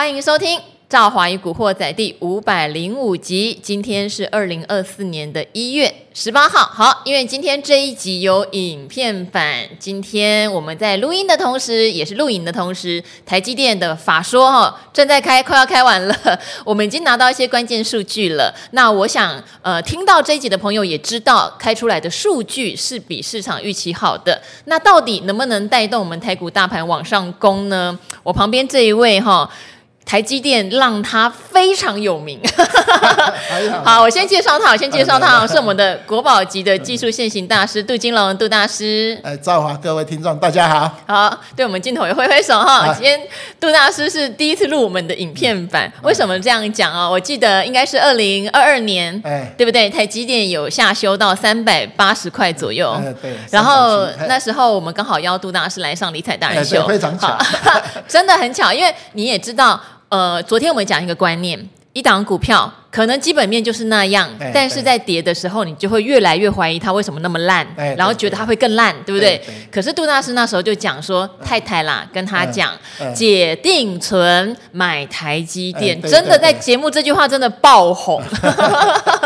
欢迎收听《赵华与古惑仔》第五百零五集。今天是二零二四年的一月十八号。好，因为今天这一集有影片版，今天我们在录音的同时，也是录影的同时，台积电的法说哈正在开，快要开完了。我们已经拿到一些关键数据了。那我想，呃，听到这一集的朋友也知道，开出来的数据是比市场预期好的。那到底能不能带动我们台股大盘往上攻呢？我旁边这一位哈。台积电让他非常有名。好，我先介绍他，我先介绍他，是我们的国宝级的技术线型大师杜金龙，杜大师。哎，赵华，各位听众，大家好。好，对我们镜头也挥挥手哈。今天杜大师是第一次录我们的影片版，为什么这样讲啊？我记得应该是二零二二年，哎，对不对？台积电有下修到三百八十块左右。对。然后那时候我们刚好邀杜大师来上理财大人秀，非常巧，真的很巧，因为你也知道。呃，昨天我们讲一个观念，一档股票可能基本面就是那样，但是在跌的时候，你就会越来越怀疑它为什么那么烂，然后觉得它会更烂，对不对？可是杜大师那时候就讲说，太太啦，跟他讲，解定存买台积电，真的在节目这句话真的爆红，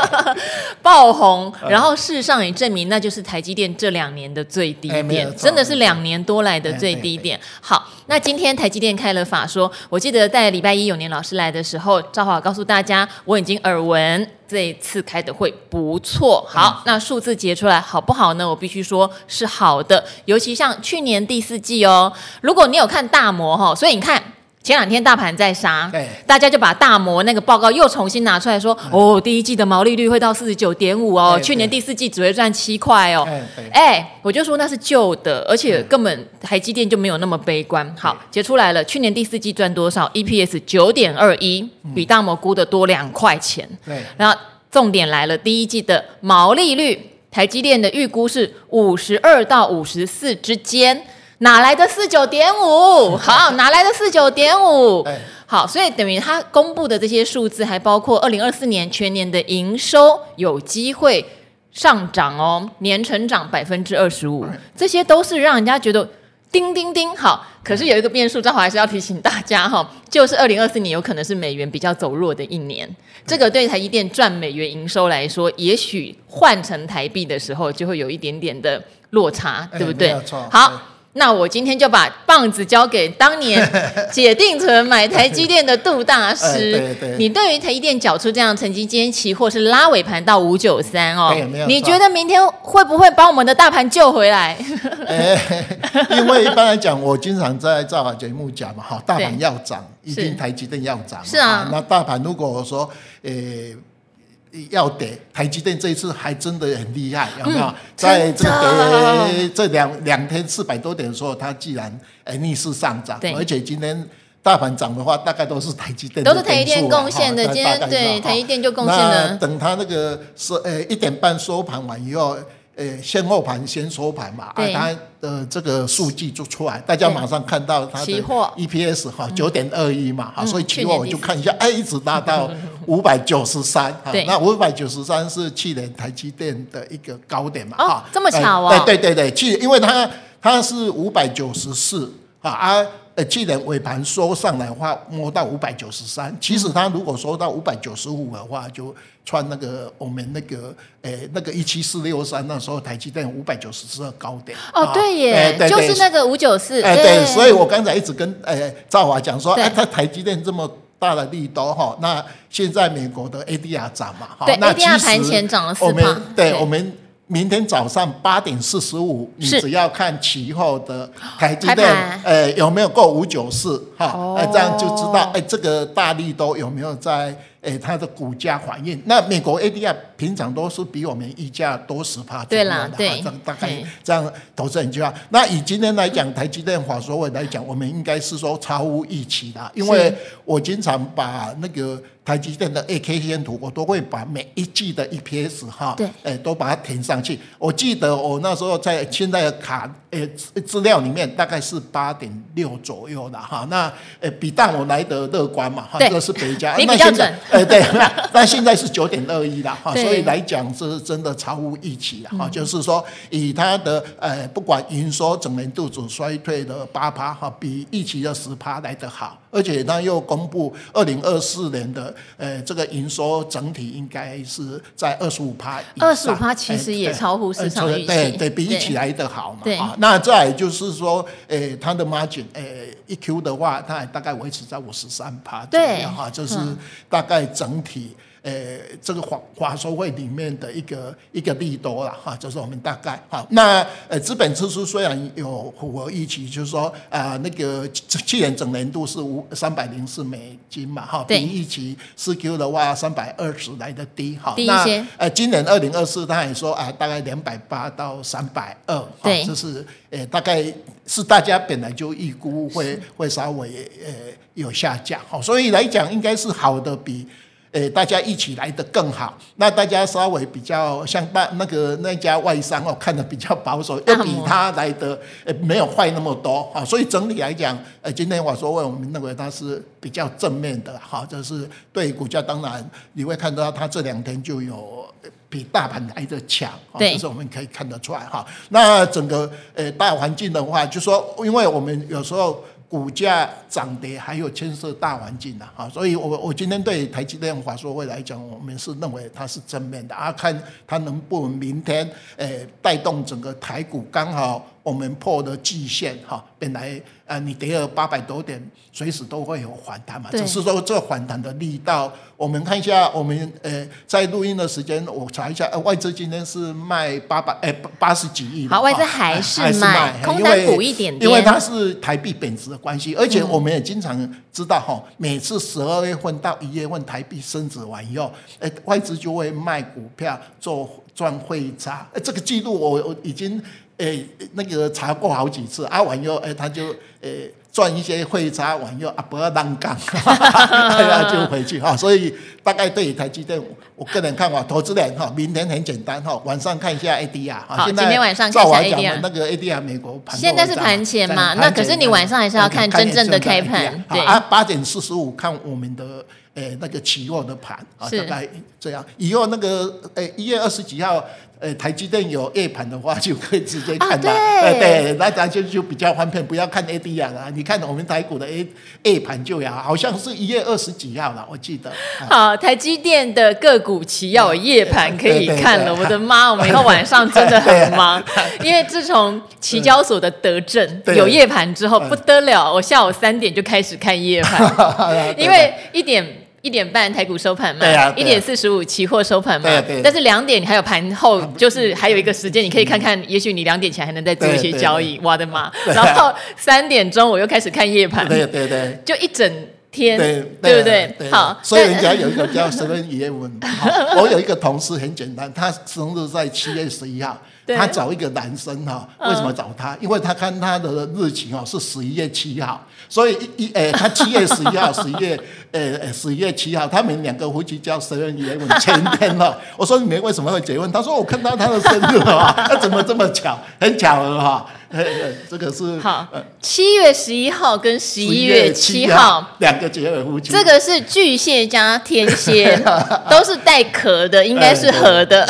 爆红。然后事实上也证明，那就是台积电这两年的最低点，真的是两年多来的最低点。好。那今天台积电开了法说，我记得在礼拜一永年老师来的时候，赵华告诉大家，我已经耳闻这一次开的会不错。好，那数字结出来好不好呢？我必须说是好的，尤其像去年第四季哦，如果你有看大摩哈，所以你看。前两天大盘在杀，对，大家就把大摩那个报告又重新拿出来说，哦，第一季的毛利率会到四十九点五哦，去年第四季只会赚七块哦，哎，我就说那是旧的，而且根本台积电就没有那么悲观。好，结出来了，去年第四季赚多少？EPS 九点二一，比大摩估的多两块钱。对，然后重点来了，第一季的毛利率，台积电的预估是五十二到五十四之间。哪来的四九点五？好，哪来的四九点五？好，所以等于他公布的这些数字，还包括二零二四年全年的营收有机会上涨哦，年成长百分之二十五，这些都是让人家觉得叮叮叮。好，可是有一个变数，正好还是要提醒大家哈，就是二零二四年有可能是美元比较走弱的一年，这个对台积电赚美元营收来说，也许换成台币的时候就会有一点点的落差，对不对？好。那我今天就把棒子交给当年 解定存买台积电的杜大师。对对，你对于台积电缴出这样成绩，今天期货是拉尾盘到五九三哦。你觉得明天会不会把我们的大盘救回来？因为一般来讲，我经常在造访节目讲嘛，哈，大盘要涨，一定台积电要涨。是啊。那大盘如果说，诶。要跌，台积电这一次还真的很厉害，有没有？嗯、在这个跌这两两天四百多点的时候，它既然哎逆势上涨，而且今天大盘涨的话，大概都是台积电都是台积电贡献的。今天对台积电就贡献了。等它那个是呃一点半收盘完以后。呃，先后盘先收盘嘛，对啊，它的这个数据就出来，大家马上看到它的 EPS 哈九点二一嘛，哈、嗯，所以期货我就看一下，哎，一直拉到 五百九十三，那五百九十三是去年台积电的一个高点嘛，哈、哦，这么巧啊、哦，对对对对，去，因为它它是五百九十四啊啊。呃，既然尾盘收上来的话，摸到五百九十三。其实它如果收到五百九十五的话，就穿那个我们那个呃那个一七四六三那时候台积电五百九十四的高点。哦，对耶，就是那个五九四。哎，对，所以我刚才一直跟呃赵华讲说，哎，它台积电这么大的利多哈，那现在美国的 ADR 涨嘛，哈，那 ADR 盘前涨了四趴。对，我们。明天早上八点四十五，你只要看其后的台积电，盘。呃，有没有过五九四，哈，那，这样就知道，哎，这个大力都有没有在？哎，它的股价反应，那美国 ADR 平常都是比我们溢价多十趴左右的，对啦，对，这样大概这样投资人就要。那以今天来讲，台积电法所谓来讲，我们应该是说超乎预期的，因为我经常把那个台积电的 A K 线图，我都会把每一季的 EPS 哈，对，诶，都把它填上去。我记得我那时候在现在的卡诶资料里面，大概是八点六左右的哈，那诶比大我来的乐观嘛，哈，这个是别家，你比较准。哎，对，那现在是九点二一了哈，所以以来讲是真的超乎预期啊！就是说以它的呃，不管营收整年度总衰退的八趴哈，比预期的十趴来得好，而且它又公布二零二四年的呃这个营收整体应该是在二十五趴二十五趴其实也超乎市场预期，对对，比预期来得好嘛。对，那再就是说，呃，它的 margin 呃一 Q 的话，它大概维持在五十三趴左右哈，就是大概整体。呃，这个华华收会里面的一个一个利多了哈，就是我们大概好。那呃，资本支出虽然有符合预期，就是说啊、呃，那个去年整年度是五三百零四美金嘛哈，比预期四 Q 的话三百二十来的低哈。低一些。那呃，今年二零二四他也说啊，大概两百八到三百二，对，就是呃大概是大家本来就预估会会稍微呃有下降哈，所以来讲应该是好的比。诶，大家一起来的更好。那大家稍微比较像那那个那家外商哦，看的比较保守，又比他来的诶没有坏那么多啊。所以整体来讲，呃，今天我说为我们认为它是比较正面的哈，就是对股价当然你会看到它这两天就有比大盘来的强，这是我们可以看得出来哈。那整个呃大环境的话，就说因为我们有时候。股价涨跌还有牵涉大环境的哈，所以我我今天对台积电、华硕会来讲，我们是认为它是正面的啊，看它能不能明天诶带动整个台股刚好。我们破的季线哈，本来呃你跌了八百多点，随时都会有反弹嘛。只是说这反弹的力道，我们看一下，我们呃在录音的时间，我查一下，呃外资今天是卖八百哎八十几亿。好，外资还是卖，空单补一点点。因为它是台币贬值的关系，而且我们也经常知道哈，每次十二月份到一月份台币升值完以后，呃外资就会卖股票做赚汇差。呃，这个记录我我已经。哎，那个查过好几次，啊，完以后，哎，他就哎赚一些会差，完以后啊不要浪杠，他就回去哈。所以大概对于台积电，我个人看法，投资人哈，明天很简单哈，晚上看一下 ADR。好，今天晚上看一下 ADR。那个 ADR 美国盘。现在是盘前嘛？那可是你晚上还是要看真正的开盘。对啊，八点四十五看我们的哎那个期货的盘啊，大概这样。以后那个哎一月二十几号。诶，台积电有夜盘的话，就可以直接看到。对，对，那咱就就比较方便，不要看 ADR 啊。你看我们台股的 A 夜盘就要，好像是一月二十几号了，我记得。好，台积电的个股期要有夜盘可以看了。我的妈，我们以后晚上真的很忙，因为自从期交所的德政有夜盘之后，不得了，我下午三点就开始看夜盘，因为一点。一点半台股收盘嘛，一点四十五期货收盘嘛，但是两点你还有盘后，就是还有一个时间，你可以看看，也许你两点前还能再做一些交易，我的妈！然后三点钟我又开始看夜盘，对对对，就一整天，对对不对？好，所以人家有一个叫 Seven Eleven，我有一个同事很简单，他生日在七月十一号。他找一个男生哈，为什么找他？因为他看他的日期哦是十一月七号，所以一诶他七月十一号，十一月诶诶十一月七号，他们两个夫妻叫生日结婚前天了。我说你们为什么会结婚？他说我看到他的生日啊，他怎么这么巧？很巧合哈。这个是好，七月十一号跟十一月七号两个结合夫妻。这个是巨蟹加天蝎，都是带壳的，应该是合的。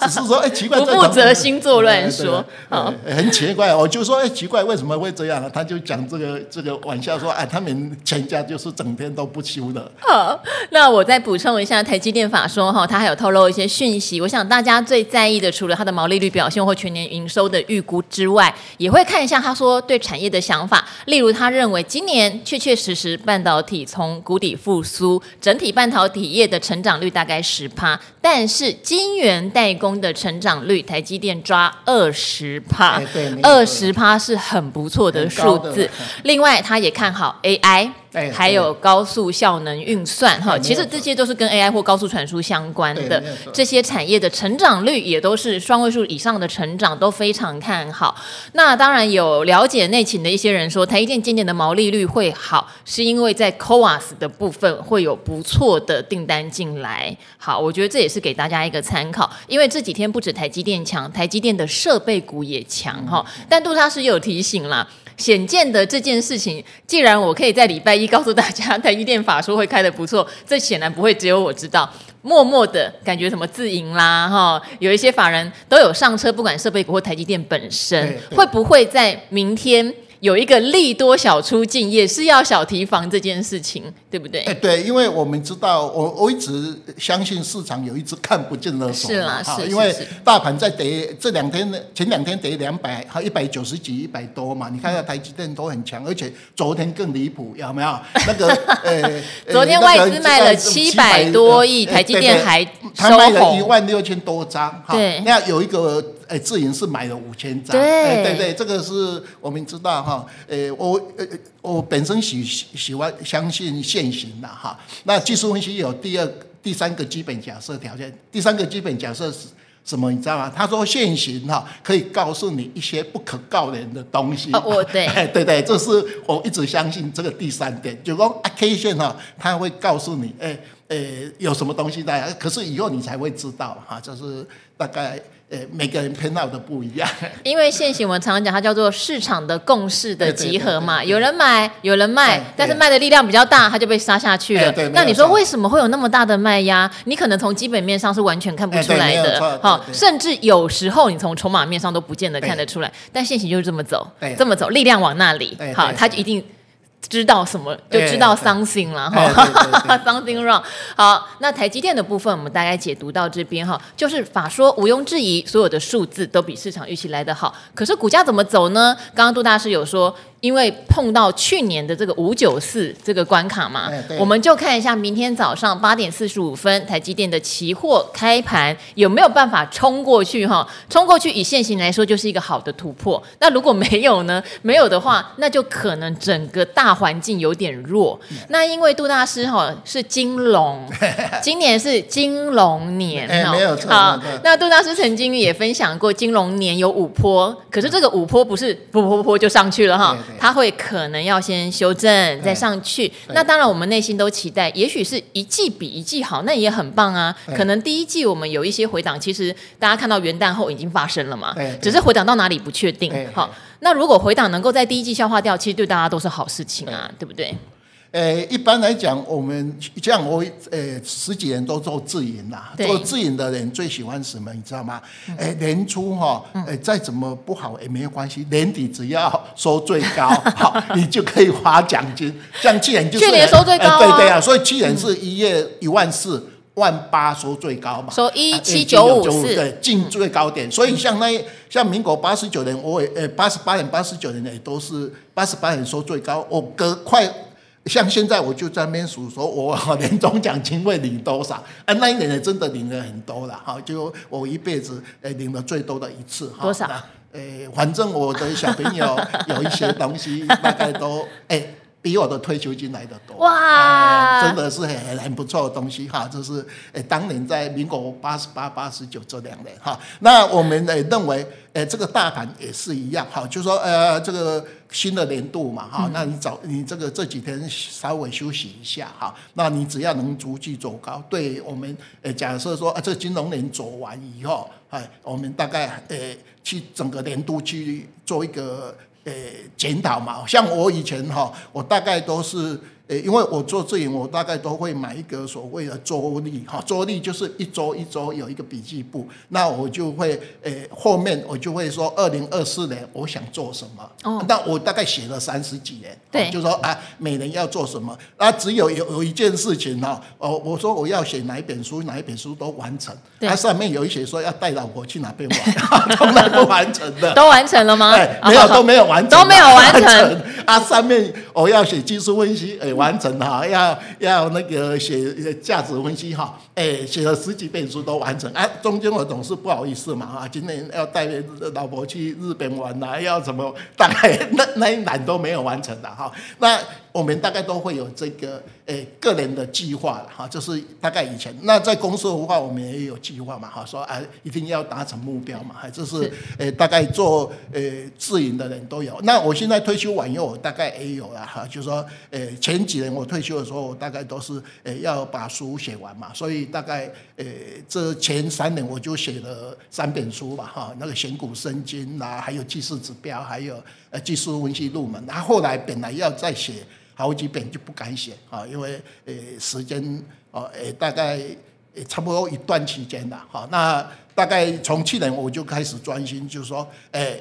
只是说，哎，奇怪，不负责星座乱说。好，很奇怪，我就说，哎，奇怪，为什么会这样呢？他就讲这个这个玩笑说，哎，他们全家就是整天都不休的。好，那我再补充一下，台积电法说哈，他还有透露一些讯息。我想大家最在意的，除了它的毛利率表现或全年营收的预估之外，也会看一下他说对产业的想法，例如他认为今年确确实实半导体从谷底复苏，整体半导体业的成长率大概十趴，但是晶圆代工的成长率，台积电抓二十趴，二十趴是很不错的数字。另外，他也看好 AI。还有高速效能运算哈，其实这些都是跟 AI 或高速传输相关的，这些产业的成长率也都是双位数以上的成长，都非常看好。那当然有了解内情的一些人说，台积电今年的毛利率会好，是因为在 CoWoS 的部分会有不错的订单进来。好，我觉得这也是给大家一个参考，因为这几天不止台积电强，台积电的设备股也强哈。但杜老师也有提醒啦。显见的这件事情，既然我可以在礼拜一告诉大家台积电法说会开的不错，这显然不会只有我知道。默默的感觉什么自营啦，哈，有一些法人都有上车，不管设备股或台积电本身，会不会在明天？有一个利多小出境，也是要小提防这件事情，对不对？哎，对，因为我们知道，我我一直相信市场有一只看不见的手，是啦，是，因为大盘在跌，这两天前两天跌两百，还一百九十几、一百多嘛。你看下台积电都很强，而且昨天更离谱，有没有？那个 呃，昨天外资卖了七百多亿，台积电还他卖了一万六千多张，对，那有一个。哎，自营是买了五千张，对对对，这个是我们知道哈。呃，我呃我本身喜喜欢相信现行的哈。那技术分析有第二、第三个基本假设条件，第三个基本假设是什么？你知道吗？他说现行哈可以告诉你一些不可告人的东西。哦，对，对对，这是我一直相信这个第三点，就说 K 线哈，它会告诉你，哎哎有什么东西在，可是以后你才会知道哈，就是大概。呃，每个人偏好的不一样。因为现行我们常常讲，它叫做市场的共识的集合嘛。有人买，有人卖，但是卖的力量比较大，它就被杀下去了。那你说为什么会有那么大的卖压？你可能从基本面上是完全看不出来的，好，甚至有时候你从筹码面上都不见得看得出来。但现行就是这么走，这么走，力量往那里，好，它就一定。知道什么就知道 something 了哈，something wrong。好，那台积电的部分我们大概解读到这边哈，就是法说毋庸置疑，所有的数字都比市场预期来得好。可是股价怎么走呢？刚刚杜大师有说。因为碰到去年的这个五九四这个关卡嘛，我们就看一下明天早上八点四十五分台积电的期货开盘有没有办法冲过去哈？冲过去以现行来说就是一个好的突破。那如果没有呢？没有的话，那就可能整个大环境有点弱。那因为杜大师哈是金龙，今年是金龙年哦，没有错。好，那杜大师曾经也分享过金龙年有五坡，可是这个五坡不是噗噗噗就上去了哈。他会可能要先修正再上去，那当然我们内心都期待，也许是一季比一季好，那也很棒啊。可能第一季我们有一些回档，其实大家看到元旦后已经发生了嘛，只是回档到哪里不确定。好，那如果回档能够在第一季消化掉，其实对大家都是好事情啊，对不对？呃，一般来讲，我们像我呃十几年都做自营啦，做自营的人最喜欢什么，你知道吗？哎，年初哈，哎再怎么不好也没有关系，年底只要收最高，好，你就可以发奖金。像去年就是去年收最高，对对啊，所以去年是一月一万四万八收最高嘛，收一七九五四，对，进最高点。所以像那像民国八十九年，我也呃八十八年、八十九年也都是八十八年收最高，我隔快。像现在我就在那边数，说我年终奖金会领多少？啊，那一年也真的领了很多了哈，就我一辈子诶领了最多的一次哈。多少？诶，反正我的小朋友 有一些东西，大概都诶。比我的退休金来得多。哇、欸，真的是很很不错的东西哈，就是诶、欸，当年在民国八十八、八十九这两年哈，那我们诶认为诶、欸、这个大盘也是一样哈，就说呃这个新的年度嘛哈，那你早你这个这几天稍微休息一下哈，那你只要能逐季走高，对我们诶、欸、假设说啊这金融年走完以后，哎，我们大概诶、欸、去整个年度去做一个。呃，检讨嘛，像我以前哈，我大概都是。诶，因为我做自营，我大概都会买一个所谓的周历哈，周历就是一周一周有一个笔记簿，那我就会诶后面我就会说二零二四年我想做什么，哦，那我大概写了三十几年，对，就说啊每年要做什么，那只有有有一件事情哈，哦，我说我要写哪一本书，哪一本书都完成，它上面有一些说要带老婆去哪边玩，从来不完成的，都完成了吗？哎，没有都没有完成，都没有完成，啊，上面我要写技术分析，哎。完成哈，要要那个写价值分析哈，哎，写了十几本书都完成，哎，中间我总是不好意思嘛哈，今年要带老婆去日本玩呐，要怎么，大概那那一栏都没有完成的哈，那。我们大概都会有这个诶个人的计划了哈，就是大概以前那在公司的话，我们也有计划嘛哈，说啊一定要达成目标嘛，哈就是诶大概做诶自营的人都有。那我现在退休完以后，我大概也有了哈，就是说诶前几年我退休的时候，我大概都是诶要把书写完嘛，所以大概诶这前三年我就写了三本书吧哈，那个选股圣经呐，还有技术指标，还有呃技术分析入门。然后后来本来要再写。好几本就不敢写啊，因为呃时间哦诶大概也差不多一段期间了，哈，那大概从去年我就开始专心，就是说，哎，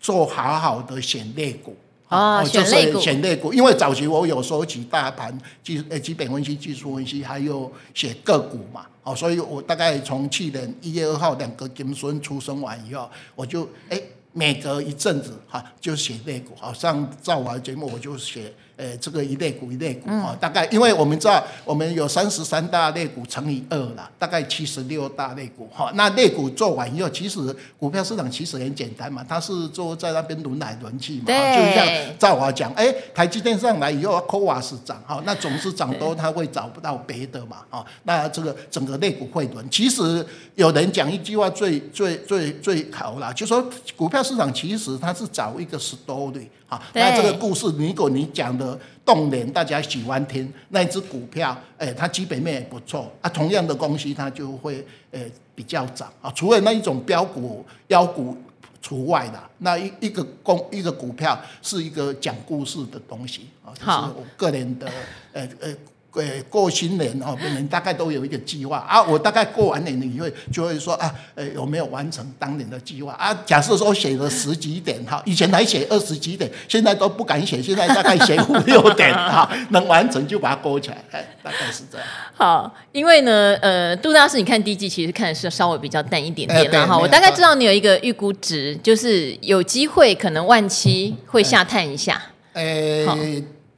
做好好的选类股啊，选类股，选类股，因为早期我有收集大盘技呃基本分析、技术分析，还有写个股嘛，哦，所以我大概从去年一月二号两个金孙出生完以后，我就哎。每隔一阵子哈，就写类股，好像照我的节目我就写。呃，这个一类股一类股啊，大概因为我们知道我们有三十三大类股乘以二啦，大概七十六大类股哈。那类股做完以后，其实股票市场其实很简单嘛，它是做在那边轮来轮去嘛。对。就像赵华讲，哎，台积电上来以后，科瓦斯涨哈，那总是涨多，它会找不到别的嘛啊。那这个整个类股会轮，其实有人讲一句话最最最最好啦，就说股票市场其实它是找一个 story。那这个故事，如果你讲的动人，大家喜欢听，那一只股票，哎，它基本面也不错啊。同样的东西，它就会呃比较涨啊。除了那一种标股、妖股除外的，那一一个公一个股票是一个讲故事的东西啊，就是我个人的呃呃。呃，过新年哦，每年大概都有一个计划啊。我大概过完年以后，就会说啊，呃，有没有完成当年的计划啊？假设说写了十几点哈，以前还写二十几点，现在都不敢写，现在大概写五六点哈，能完成就把它勾起来，哎，大概是这样。好，因为呢，呃，杜大师，你看第一季其实看的是稍微比较淡一点点了哈。我大概知道你有一个预估值，就是有机会可能万七会下探一下。哎。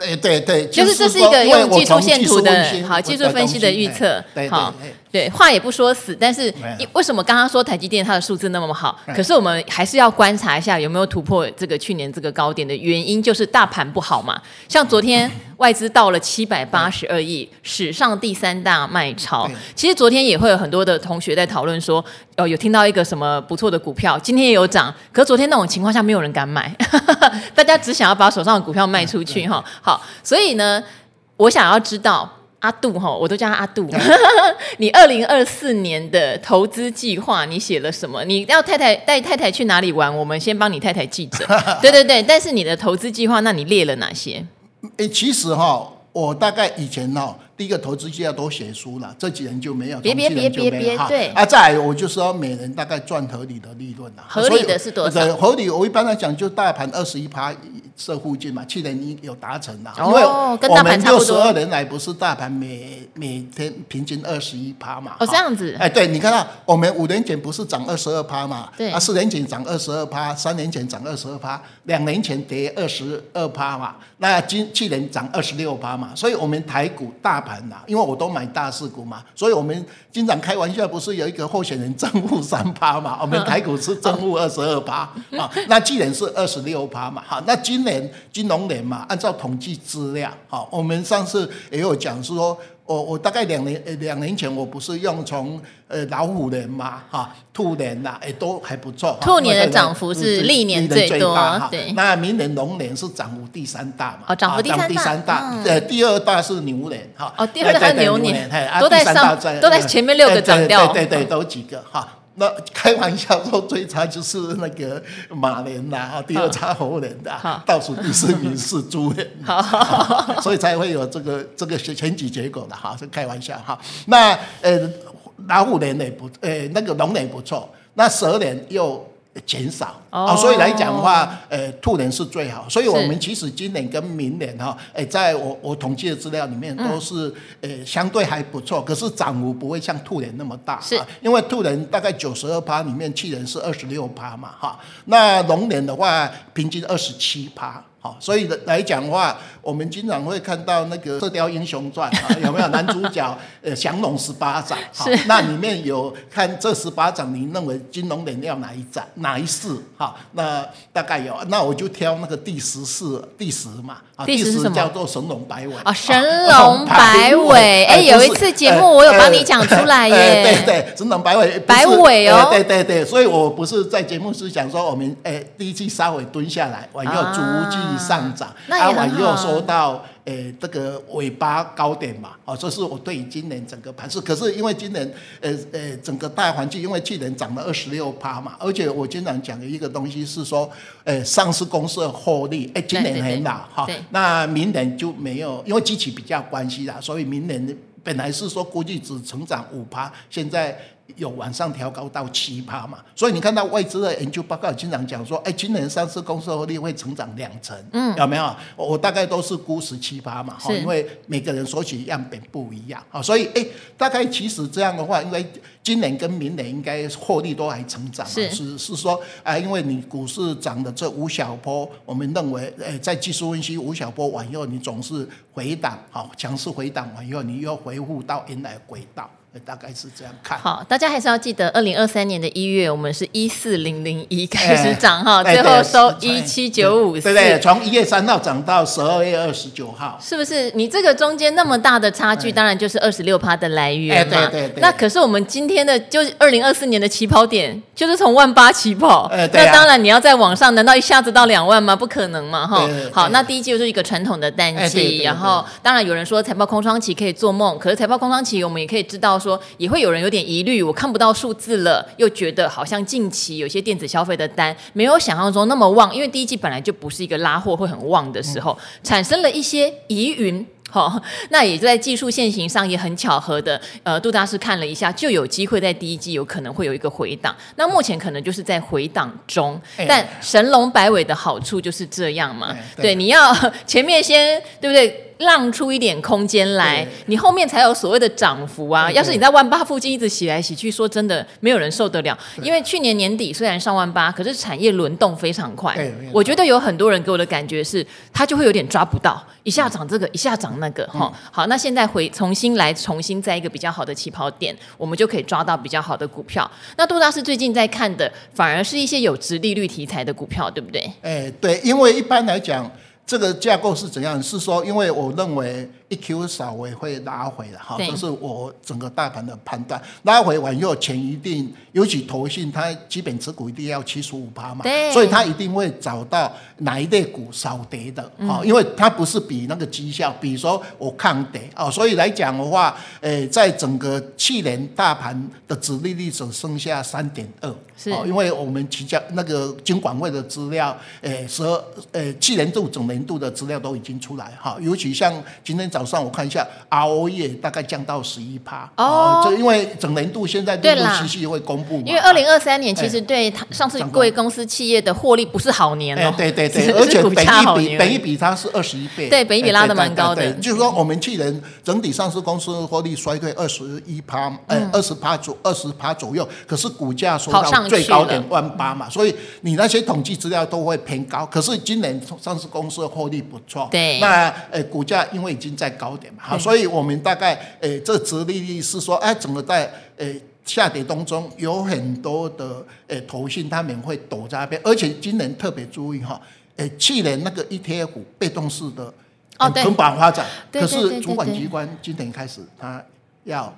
对对对，就是这是一个用技术线图的好技术分析的预测，好。对，话也不说死，但是为什么刚刚说台积电它的数字那么好？可是我们还是要观察一下有没有突破这个去年这个高点的原因，就是大盘不好嘛。像昨天外资到了七百八十二亿，史上第三大卖超。其实昨天也会有很多的同学在讨论说，哦，有听到一个什么不错的股票，今天也有涨。可是昨天那种情况下，没有人敢买，大家只想要把手上的股票卖出去哈。好，所以呢，我想要知道。阿杜哈，我都叫他阿杜。你二零二四年的投资计划，你写了什么？你要太太带太太去哪里玩？我们先帮你太太记着。对对对，但是你的投资计划，那你列了哪些？哎，其实哈，我大概以前哈。第一个投资就要多写书了，这几年就没有，别别别别别，对啊，再来我就说每人大概赚合理的利润了，合理的是多少？合理我一般来讲就大盘二十一趴这附近嘛，去年你有达成了，哦、因为我们六十二年来不是大盘每每天平均二十一趴嘛？哦，这样子，哎，对，你看到我们五年前不是涨二十二趴嘛？对啊，四年前涨二十二趴，三年前涨二十二趴，两年前跌二十二趴嘛，那今去年涨二十六趴嘛，所以我们台股大盘呐，因为我都。都买大市股嘛，所以我们经常开玩笑，不是有一个候选人正负三趴嘛？我们台股是正负二十二趴啊，那既然是二十六趴嘛，好，那今年金融年嘛，按照统计资料，好，我们上次也有讲是说。我我大概两年呃两年前我不是用从呃老虎年嘛哈兔年呐哎都还不错，兔年的涨幅是历年最多，对。那明年龙年是涨幅第三大嘛？哦，涨幅第三大，呃第二大是牛年哈。哦，第二大牛年，都在上都在前面六个涨掉，对对对，都几个哈。那开玩笑说最差就是那个马年呐，啊，第二差猴年的，倒数第四名是猪年，所以才会有这个这个选举结果的哈，是开玩笑哈。那呃老虎年也不，呃那个龙年不错，那蛇年又。减少。啊、哦，所以来讲的话，呃，兔年是最好，所以我们其实今年跟明年哈，哎，在我我统计的资料里面都是，呃、嗯，相对还不错，可是涨幅不会像兔年那么大，是，因为兔年大概九十二趴里面，去年是二十六趴嘛，哈，那龙年的话，平均二十七趴。好，所以来讲的话，我们经常会看到那个《射雕英雄传》啊，有没有男主角呃降龙十八掌？好，那里面有看这十八掌，你认为金龙人要哪一掌？哪一式？好，那大概有，那我就挑那个第十式，第十嘛。啊第十？叫做神龙摆尾。啊，神龙摆尾。哎，有一次节目我有帮你讲出来耶。对对，神龙摆尾。摆尾哦。对对对，所以我不是在节目是讲说我们哎第一季稍微蹲下来，我要逐季。上涨，啊，往右说到，诶、欸，这个尾巴高点嘛，哦，这是我对于今年整个盘势。可是因为今年，呃呃，整个大环境，因为去年涨了二十六趴嘛，而且我经常讲的一个东西是说，诶，上市公司的获利，诶，今年很好，哈，那明年就没有，因为基期比较关系啦，所以明年。本来是说估计只成长五趴，现在。有往上调高到七趴嘛，所以你看到外资的研究报告经常讲说，哎，今年上市公司获利会成长两成，嗯，有没有？我大概都是估十七趴嘛，哈，因为每个人索取样本不一样，啊，所以哎，大概其实这样的话，因为今年跟明年应该获利都还成长，是是是说，啊，因为你股市涨的这五小波，我们认为，哎，在技术分析五小波完以后，你总是回档，好，强势回档完以后，你又回复到原来轨道。大概是这样看。好，大家还是要记得，二零二三年的一月，我们是一四零零一开始涨哈，最后收一七九五四，对对，从一月三号涨到十二月二十九号，是不是？你这个中间那么大的差距，当然就是二十六趴的来源嘛。对对对。那可是我们今天的，就是二零二四年的起跑点，就是从万八起跑。那当然你要在网上，难道一下子到两万吗？不可能嘛，哈。好，那第一季就是一个传统的淡季，然后当然有人说财报空窗期可以做梦，可是财报空窗期我们也可以知道。说也会有人有点疑虑，我看不到数字了，又觉得好像近期有些电子消费的单没有想象中那么旺，因为第一季本来就不是一个拉货会很旺的时候，产生了一些疑云。好，那也在技术线型上也很巧合的，呃，杜大师看了一下，就有机会在第一季有可能会有一个回档。那目前可能就是在回档中，但神龙摆尾的好处就是这样嘛，对，你要前面先对不对？让出一点空间来，你后面才有所谓的涨幅啊！要是你在万八附近一直洗来洗去，说真的，没有人受得了。因为去年年底虽然上万八，可是产业轮动非常快。我觉得有很多人给我的感觉是，他就会有点抓不到，一下涨这个，一下涨那个，哈。好，那现在回重新来，重新在一个比较好的起跑点，我们就可以抓到比较好的股票。那杜大师最近在看的，反而是一些有值利率题材的股票，对不对？哎，对，因为一般来讲，这个架构是怎样？是说，因为我认为。一 Q 稍微会拉回的哈，这是我整个大盘的判断。拉回完以后，钱一定，尤其投信，它基本持股一定要七十五趴嘛，对，所以它一定会找到哪一类股少跌的啊，因为它不是比那个绩效，比如说我抗跌哦，所以来讲的话，诶，在整个去年大盘的指利率只剩下三点二，是，因为我们提交那个金管会的资料，诶，十二，诶，去年度整年度的资料都已经出来哈，尤其像今天。早上我看一下，ROE 大概降到十一趴哦，就因为整年度现在陆陆续续会公布嘛。因为二零二三年其实对上市贵公司企业的获利不是好年哦。对对对，而且本一比本一比它是二十一倍，对，本一比拉的蛮高的。就是说，我们去年整体上市公司获利衰退二十一趴，呃，二十趴左二十趴左右，可是股价说到最高点万八嘛，所以你那些统计资料都会偏高。可是今年上市公司的获利不错，对，那呃股价因为已经在。在高点嘛，好，所以我们大概诶、欸，这殖利率是说，哎，整个在诶、欸、下跌当中，有很多的诶、欸、投信他们会躲在那边，而且今年特别注意哈，诶、欸，去年那个 ETF 被动式的蓬勃发展，可是主管机关今年开始他要。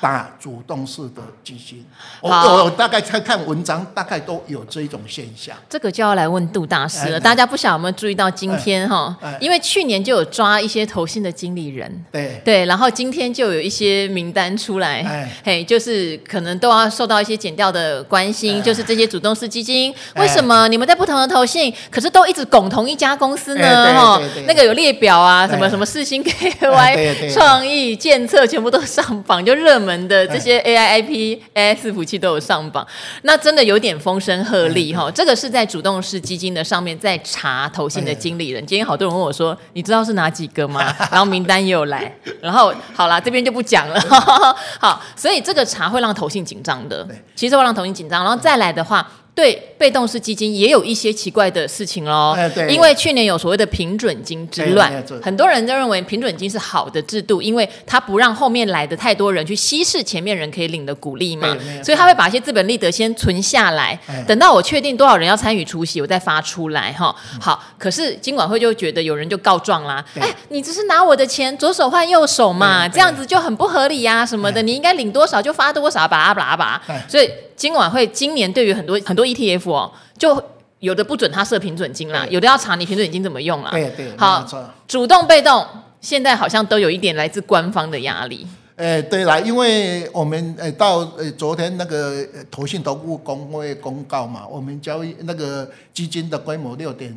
大主动式的基金，我我大概看看文章，大概都有这一种现象。这个就要来问杜大师了。大家不晓得有没有注意到今天哈？因为去年就有抓一些投信的经理人，对对，然后今天就有一些名单出来，嘿，就是可能都要受到一些减掉的关心，就是这些主动式基金，为什么你们在不同的投信，可是都一直拱同一家公司呢？哈，那个有列表啊，什么什么四星 KY、创意、建策，全部都上榜，就热门。我们的这些 AI、IP、AI 伺服器都有上榜，那真的有点风声鹤唳哈。这个是在主动式基金的上面在查投信的经理人。今天好多人问我说：“你知道是哪几个吗？” 然后名单也有来，然后好啦，这边就不讲了。好，所以这个查会让投信紧张的，其实会让投信紧张，然后再来的话。对，被动式基金也有一些奇怪的事情喽。因为去年有所谓的平准金之乱，很多人都认为平准金是好的制度，因为它不让后面来的太多人去稀释前面人可以领的股利嘛，所以他会把一些资本利得先存下来，等到我确定多少人要参与出席，我再发出来哈。好，可是金管会就觉得有人就告状啦，哎，你只是拿我的钱左手换右手嘛，这样子就很不合理呀什么的，你应该领多少就发多少，吧拉巴拉巴，所以。金管会今年对于很多很多 ETF 哦，就有的不准他设平准金啦，有的要查你平准金怎么用啦。对对，好，主动被动现在好像都有一点来自官方的压力。哎，对了，因为我们呃到呃昨天那个投信投顾公会公告嘛，我们交易那个基金的规模六点，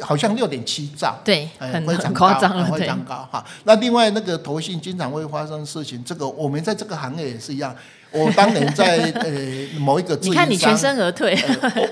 好像六点七兆，对，很非常夸张了，非常高哈。那另外那个投信经常会发生事情，这个我们在这个行业也是一样。我当年在呃某一个，你看你全身而退，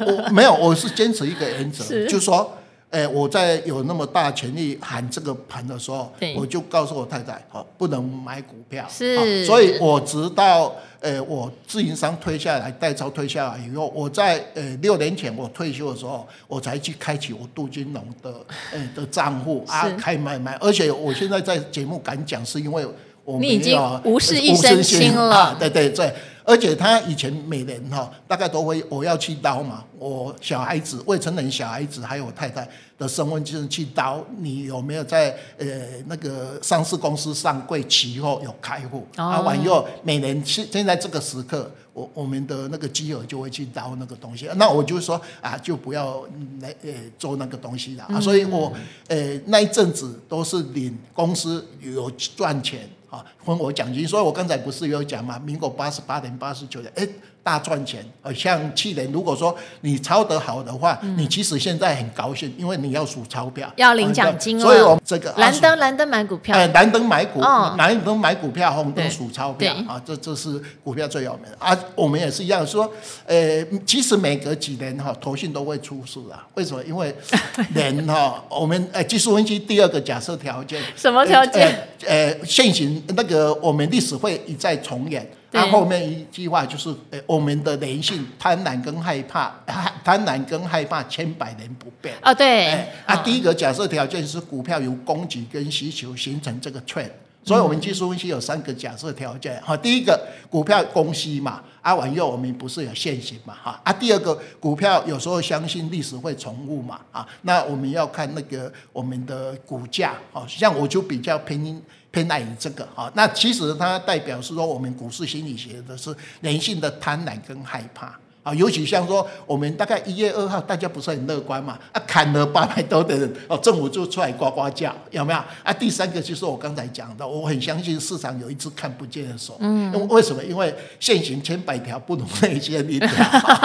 我我没有，我是坚持一个原则，就是说。哎，我在有那么大权力喊这个盘的时候，我就告诉我太太，好，不能买股票。是，所以我直到呃我自营商推下来，代操推下来以后，我在呃六年前我退休的时候，我才去开启我杜金龙的呃的账户啊，开买卖。而且我现在在节目敢讲，是因为我你已经无事一身轻了。啊，对对对。而且他以前每年哈，大概都会我要去刀嘛，我小孩子、未成年小孩子还有我太太的身份证去刀，你有没有在呃那个上市公司上柜期货有开户？哦、啊，完以后每年现现在这个时刻，我我们的那个基额就会去刀那个东西，那我就说啊，就不要来呃做那个东西了啊，所以我呃那一阵子都是领公司有赚钱。啊分我奖金，所以我刚才不是有讲嘛？民国八十八年、八十九年，哎，大赚钱。呃，像去年，如果说你抄得好的话，嗯、你其实现在很高兴，因为你要数钞票，要领奖金了。所以我们这个蓝灯蓝灯买股票，哎，蓝灯买股，蓝灯买股票，红灯数钞票啊，这这是股票最有名的啊。我们也是一样说，呃，其实每隔几年哈，投信都会出事啊。为什么？因为 人哈，我们呃技术分析第二个假设条件，什么条件？呃，现行那个我们历史会一再重演。那对后面一句话就是，呃，我们的人性贪婪跟害怕，贪婪跟害怕千百年不变。啊，对。哎、啊，第一个假设条件是股票由供给跟需求形成这个 trend，所以我们技术分析有三个假设条件。哈，第一个股票供需嘛，啊，往右我们不是有现行嘛，哈。啊，第二个股票有时候相信历史会重复嘛，啊，那我们要看那个我们的股价，好像我就比较偏。偏爱于这个哈，那其实它代表是说，我们股市心理学的是人性的贪婪跟害怕啊，尤其像说我们大概一月二号，大家不是很乐观嘛，啊砍了八百多的人哦，政府就出来呱呱叫，有没有？啊，第三个就是我刚才讲的，我很相信市场有一只看不见的手，嗯，为什么？因为现行千百条不如内线一条，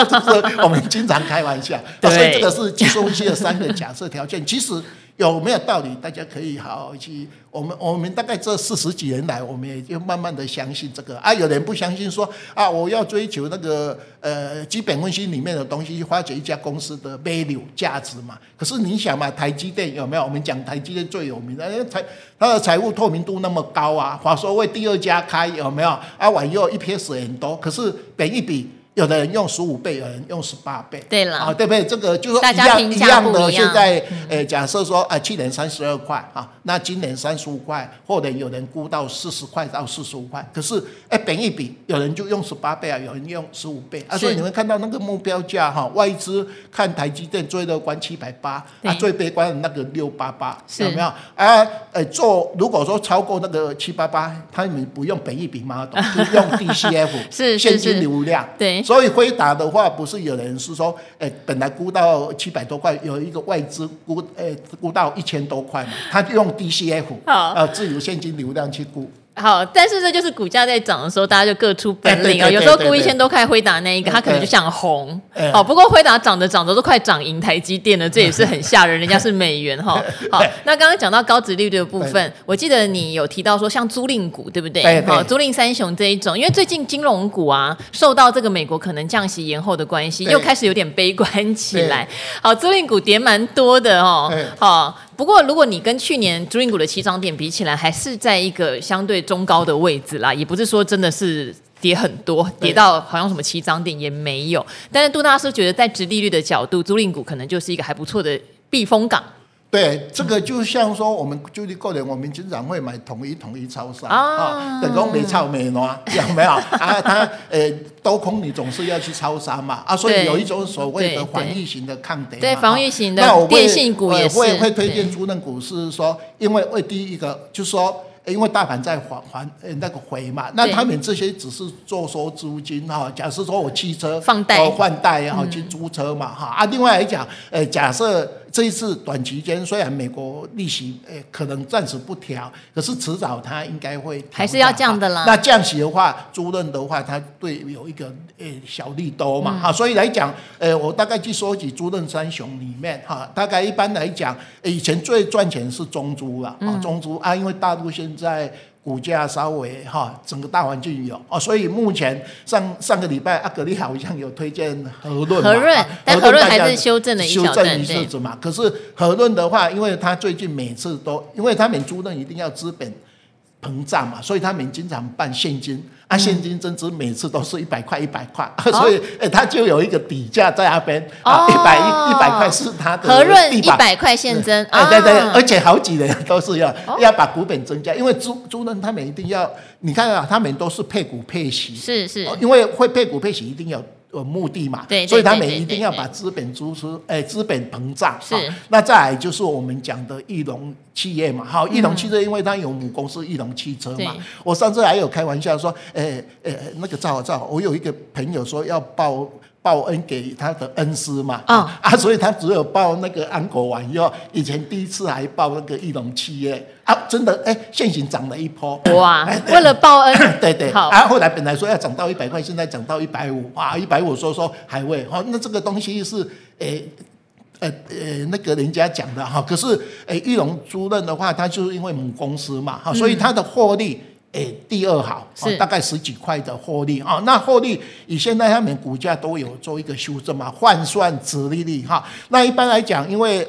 就 是我们经常开玩笑，对所以这个是技术分析的三个假设条件，其实。有没有道理？大家可以好好去。我们我们大概这四十几年来，我们也就慢慢的相信这个啊。有人不相信说啊，我要追求那个呃基本分析里面的东西，去发掘一家公司的 value 价值嘛。可是你想嘛，台积电有没有？我们讲台积电最有名的，财它的财务透明度那么高啊，华硕为第二家开有没有？啊，往右 EPS 很多，可是本一比。有的人用十五倍，有人用十八倍。对了，啊，对不对？这个就是说一样一样的。现在，呃，假设说，啊，去年三十二块啊，那今年三十五块，或者有人估到四十块到四十五块。可是，哎，本一比，有人就用十八倍啊，有人用十五倍啊。所以你们看到那个目标价哈，外资看台积电最乐观七百八，啊，最悲观的那个六八八，有没有？啊，呃，做如果说超过那个七八八，他们不用本一比嘛，就用 DCF，是现金流量，对。所以辉达的话，不是有人是说，哎，本来估到七百多块，有一个外资估，哎，估到一千多块嘛，他就用 DCF，啊呃，自由现金流量去估。好，但是这就是股价在涨的时候，大家就各出本领啊。有时候估一千多块辉达那一个，他可能就想红。好，不过辉达涨着涨着都快涨赢台积电了，这也是很吓人。人家是美元哈。好，那刚刚讲到高值利率的部分，我记得你有提到说像租赁股，对不对？好，租赁三雄这一种，因为最近金融股啊，受到这个美国可能降息延后的关系，又开始有点悲观起来。好，租赁股跌蛮多的哦。好。不过，如果你跟去年租赁股的起涨点比起来，还是在一个相对中高的位置啦，也不是说真的是跌很多，跌到好像什么起涨点也没有。但是杜大叔觉得，在殖利率的角度，租赁股可能就是一个还不错的避风港。对，这个就像说，我们就是个人，我们经常会买统一统一超商啊，等工没超没挪，有没有啊？他呃，多空你总是要去超商嘛啊，所以有一种所谓的防御型的抗跌，对防御型的电信股也是。会会推荐租赁股是说，因为为第一个就是说。因为大盘在还还呃那个回嘛，那他们这些只是做收租金哈。假设说我汽车放贷换贷也好去租车嘛哈啊。另外来讲，呃，假设这一次短期间虽然美国利息诶可能暂时不调，可是迟早它应该会还是要降的啦。那降息的话，租赁的话，它对有一个诶小利多嘛哈、嗯，所以来讲，诶我大概去说起租赁三雄里面哈，大概一般来讲，以前最赚钱是中租了啊，中租啊，因为大陆现在。股价稍微哈，整个大环境有。哦，所以目前上上个礼拜阿格力好像有推荐和润，和润，但和润还是修正了修正一次嘛。可是和润的话，因为他最近每次都，因为他们租赁一定要资本膨胀嘛，所以他们经常办现金。啊，现金增值每次都是一百块一百块，哦，所以哎，欸，他就有一个底价在那边。啊，一百一一百块是他的和润一百块现增，哎，对对，对，而且好几人都是要，哦，要把股本增加，因为租租人他们一定要，你看啊，他们都是配股配息，是是，因为会配股配息一定要。有目的嘛？对，所以他们一定要把资本支出，哎，资本膨胀。是，那再来就是我们讲的翼龙企业嘛，好，翼龙汽车，因为它有母公司翼龙汽车嘛。我上次还有开玩笑说，哎哎，那个赵赵，我有一个朋友说要报。报恩给他的恩师嘛，啊、哦、啊，所以他只有报那个安国完以后，以前第一次还报那个翼龙企业啊，真的哎，现行涨了一波哇！为了报恩，对对，好啊，后来本来说要涨到一百块，现在涨到一百五，哇，一百五说说还会，好，那这个东西是诶呃呃那个人家讲的哈，可是诶玉龙租赁的话，它就是因为母公司嘛，哈，所以它的获利。诶，第二好，是大概十几块的获利啊。那获利以现在他们股价都有做一个修正嘛，换算殖利率哈。那一般来讲，因为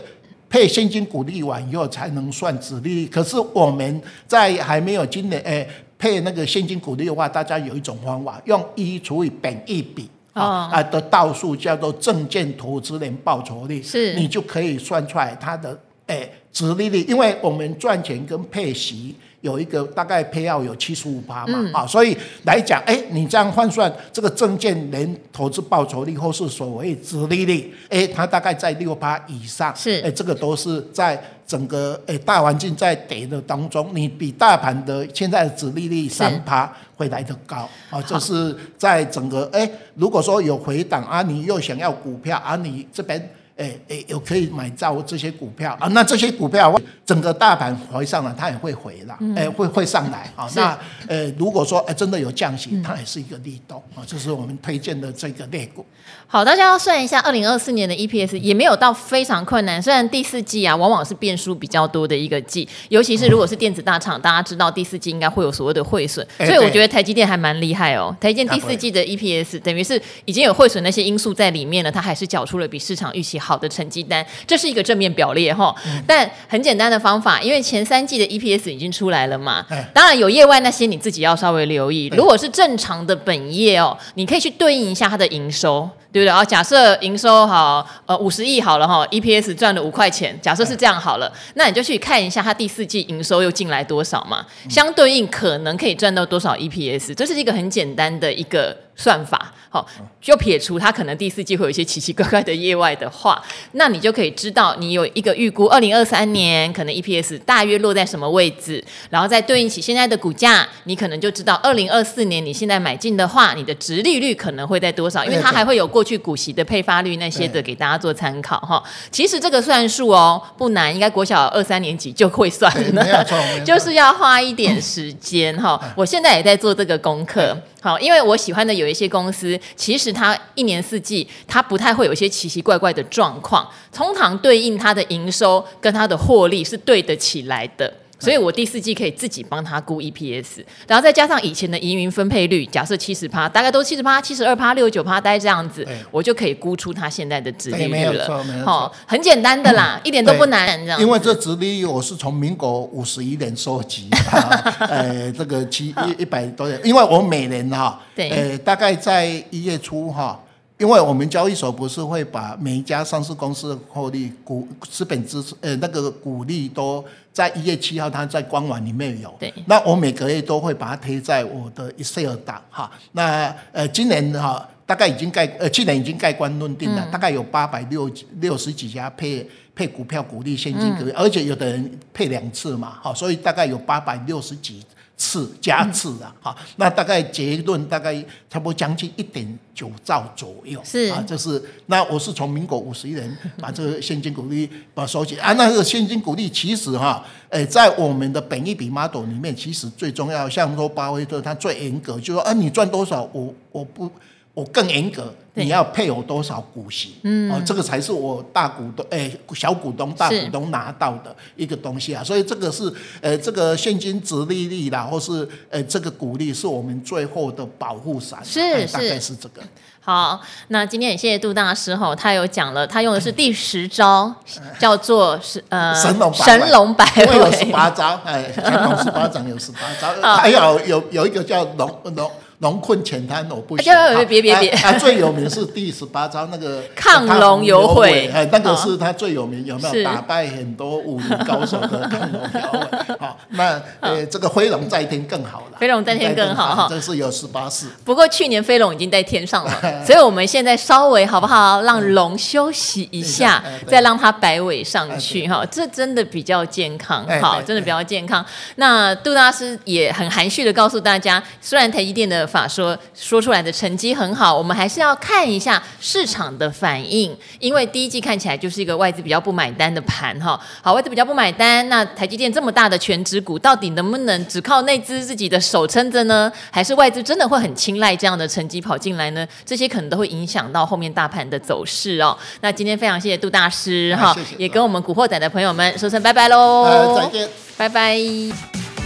配现金股利完以后才能算子利率。可是我们在还没有今年哎配那个现金股利的话，大家有一种方法，用一除以本一比啊啊的倒数叫做证券投资人报酬率，是你就可以算出来它的诶殖利率，因为我们赚钱跟配息。有一个大概配要有七十五趴嘛，啊、嗯，所以来讲，哎，你这样换算这个证券年投资报酬率或是所谓殖利率，哎，它大概在六趴以上，是，哎，这个都是在整个哎大环境在跌的当中，你比大盘的现在的殖利率三趴会来得高，啊，就是在整个哎，如果说有回档啊，你又想要股票啊，你这边。哎哎，有可以买到这些股票啊，那这些股票整个大盘回上来，它也会回了，哎、嗯，会会上来啊。那呃，如果说哎真的有降息，它也是一个利多啊，这是我们推荐的这个类股。好，大家要算一下，二零二四年的 EPS 也没有到非常困难。虽然第四季啊，往往是变数比较多的一个季，尤其是如果是电子大厂，大家知道第四季应该会有所谓的汇损，所以我觉得台积电还蛮厉害哦。台积电第四季的 EPS 等于是已经有汇损那些因素在里面了，它还是缴出了比市场预期好的成绩单，这是一个正面表列哈。但很简单的方法，因为前三季的 EPS 已经出来了嘛，当然有业外那些你自己要稍微留意。如果是正常的本业哦，你可以去对应一下它的营收。对不对啊？假设营收好，呃，五十亿好了哈，EPS 赚了五块钱，假设是这样好了，那你就去看一下它第四季营收又进来多少嘛，相对应可能可以赚到多少 EPS，这是一个很简单的一个算法。好，就撇除它可能第四季会有一些奇奇怪怪的业外的话，那你就可以知道你有一个预估，二零二三年可能 EPS 大约落在什么位置，然后再对应起现在的股价，你可能就知道二零二四年你现在买进的话，你的殖利率可能会在多少，因为它还会有过去股息的配发率那些的给大家做参考哈。其实这个算数哦不难，应该国小二三年级就会算了，就是要花一点时间哈。我现在也在做这个功课。好，因为我喜欢的有一些公司，其实它一年四季它不太会有一些奇奇怪怪的状况，通常对应它的营收跟它的获利是对得起来的。所以我第四季可以自己帮他估 EPS，然后再加上以前的盈余分配率，假设七十趴，大概都七十趴、七十二趴、六十九趴，大概这样子，我就可以估出他现在的值利率了。好，很简单的啦，一点都不难。这样，因为这值利率我是从民国五十一年收集，呃，这个七一一百多年，因为我每年哈，呃，大概在一月初哈。因为我们交易所不是会把每一家上市公司的获利股资本支出呃那个股利都在一月七号，它在官网里面有。对。那我每个月都会把它贴在我的 Excel 档哈。那呃今年哈大概已经盖呃去年已经盖棺论定了，嗯、大概有八百六六十几家配配股票股利现金股，嗯、而且有的人配两次嘛，好，所以大概有八百六十几。次加次啊哈，那大概结论大概差不多将近一点九兆左右，是啊，这是那我是从民国五十一年把这个现金股利把它收起啊，那个现金股利其实哈，诶，在我们的本一笔 model 里面，其实最重要，像说巴菲特他最严格，就说啊，你赚多少，我我不。我更严格，你要配偶多少股息？嗯，哦，这个才是我大股东，哎，小股东、大股东拿到的一个东西啊。所以这个是，呃，这个现金值利率啦，或是呃，这个股利是我们最后的保护伞。是是，大概是这个。好，那今天也谢谢杜大师哈，他有讲了，他用的是第十招，叫做是呃神龙神龙摆尾，有十八招，哎，神龙十八掌有十八招，还有有有一个叫龙龙。龙困浅滩，我不行。别别别别，他最有名是第十八章那个 亢龙有悔，哎，那个是他最有名，有没有？打败很多武林高手的亢龙有悔？好，那呃，这个飞龙在天更好了，飞龙在天更好哈，这是有十八式。不过去年飞龙已经在天上了，所以我们现在稍微好不好，让龙休息一下，再让它摆尾上去哈，这真的比较健康，好，真的比较健康。那杜大师也很含蓄的告诉大家，虽然台积电的法说说出来的成绩很好，我们还是要看一下市场的反应，因为第一季看起来就是一个外资比较不买单的盘哈。好，外资比较不买单，那台积电这么大的权值股，到底能不能只靠内资自己的手撑着呢？还是外资真的会很青睐这样的成绩跑进来呢？这些可能都会影响到后面大盘的走势哦。那今天非常谢谢杜大师哈，也跟我们古惑仔的朋友们说声拜拜喽，再见，拜拜。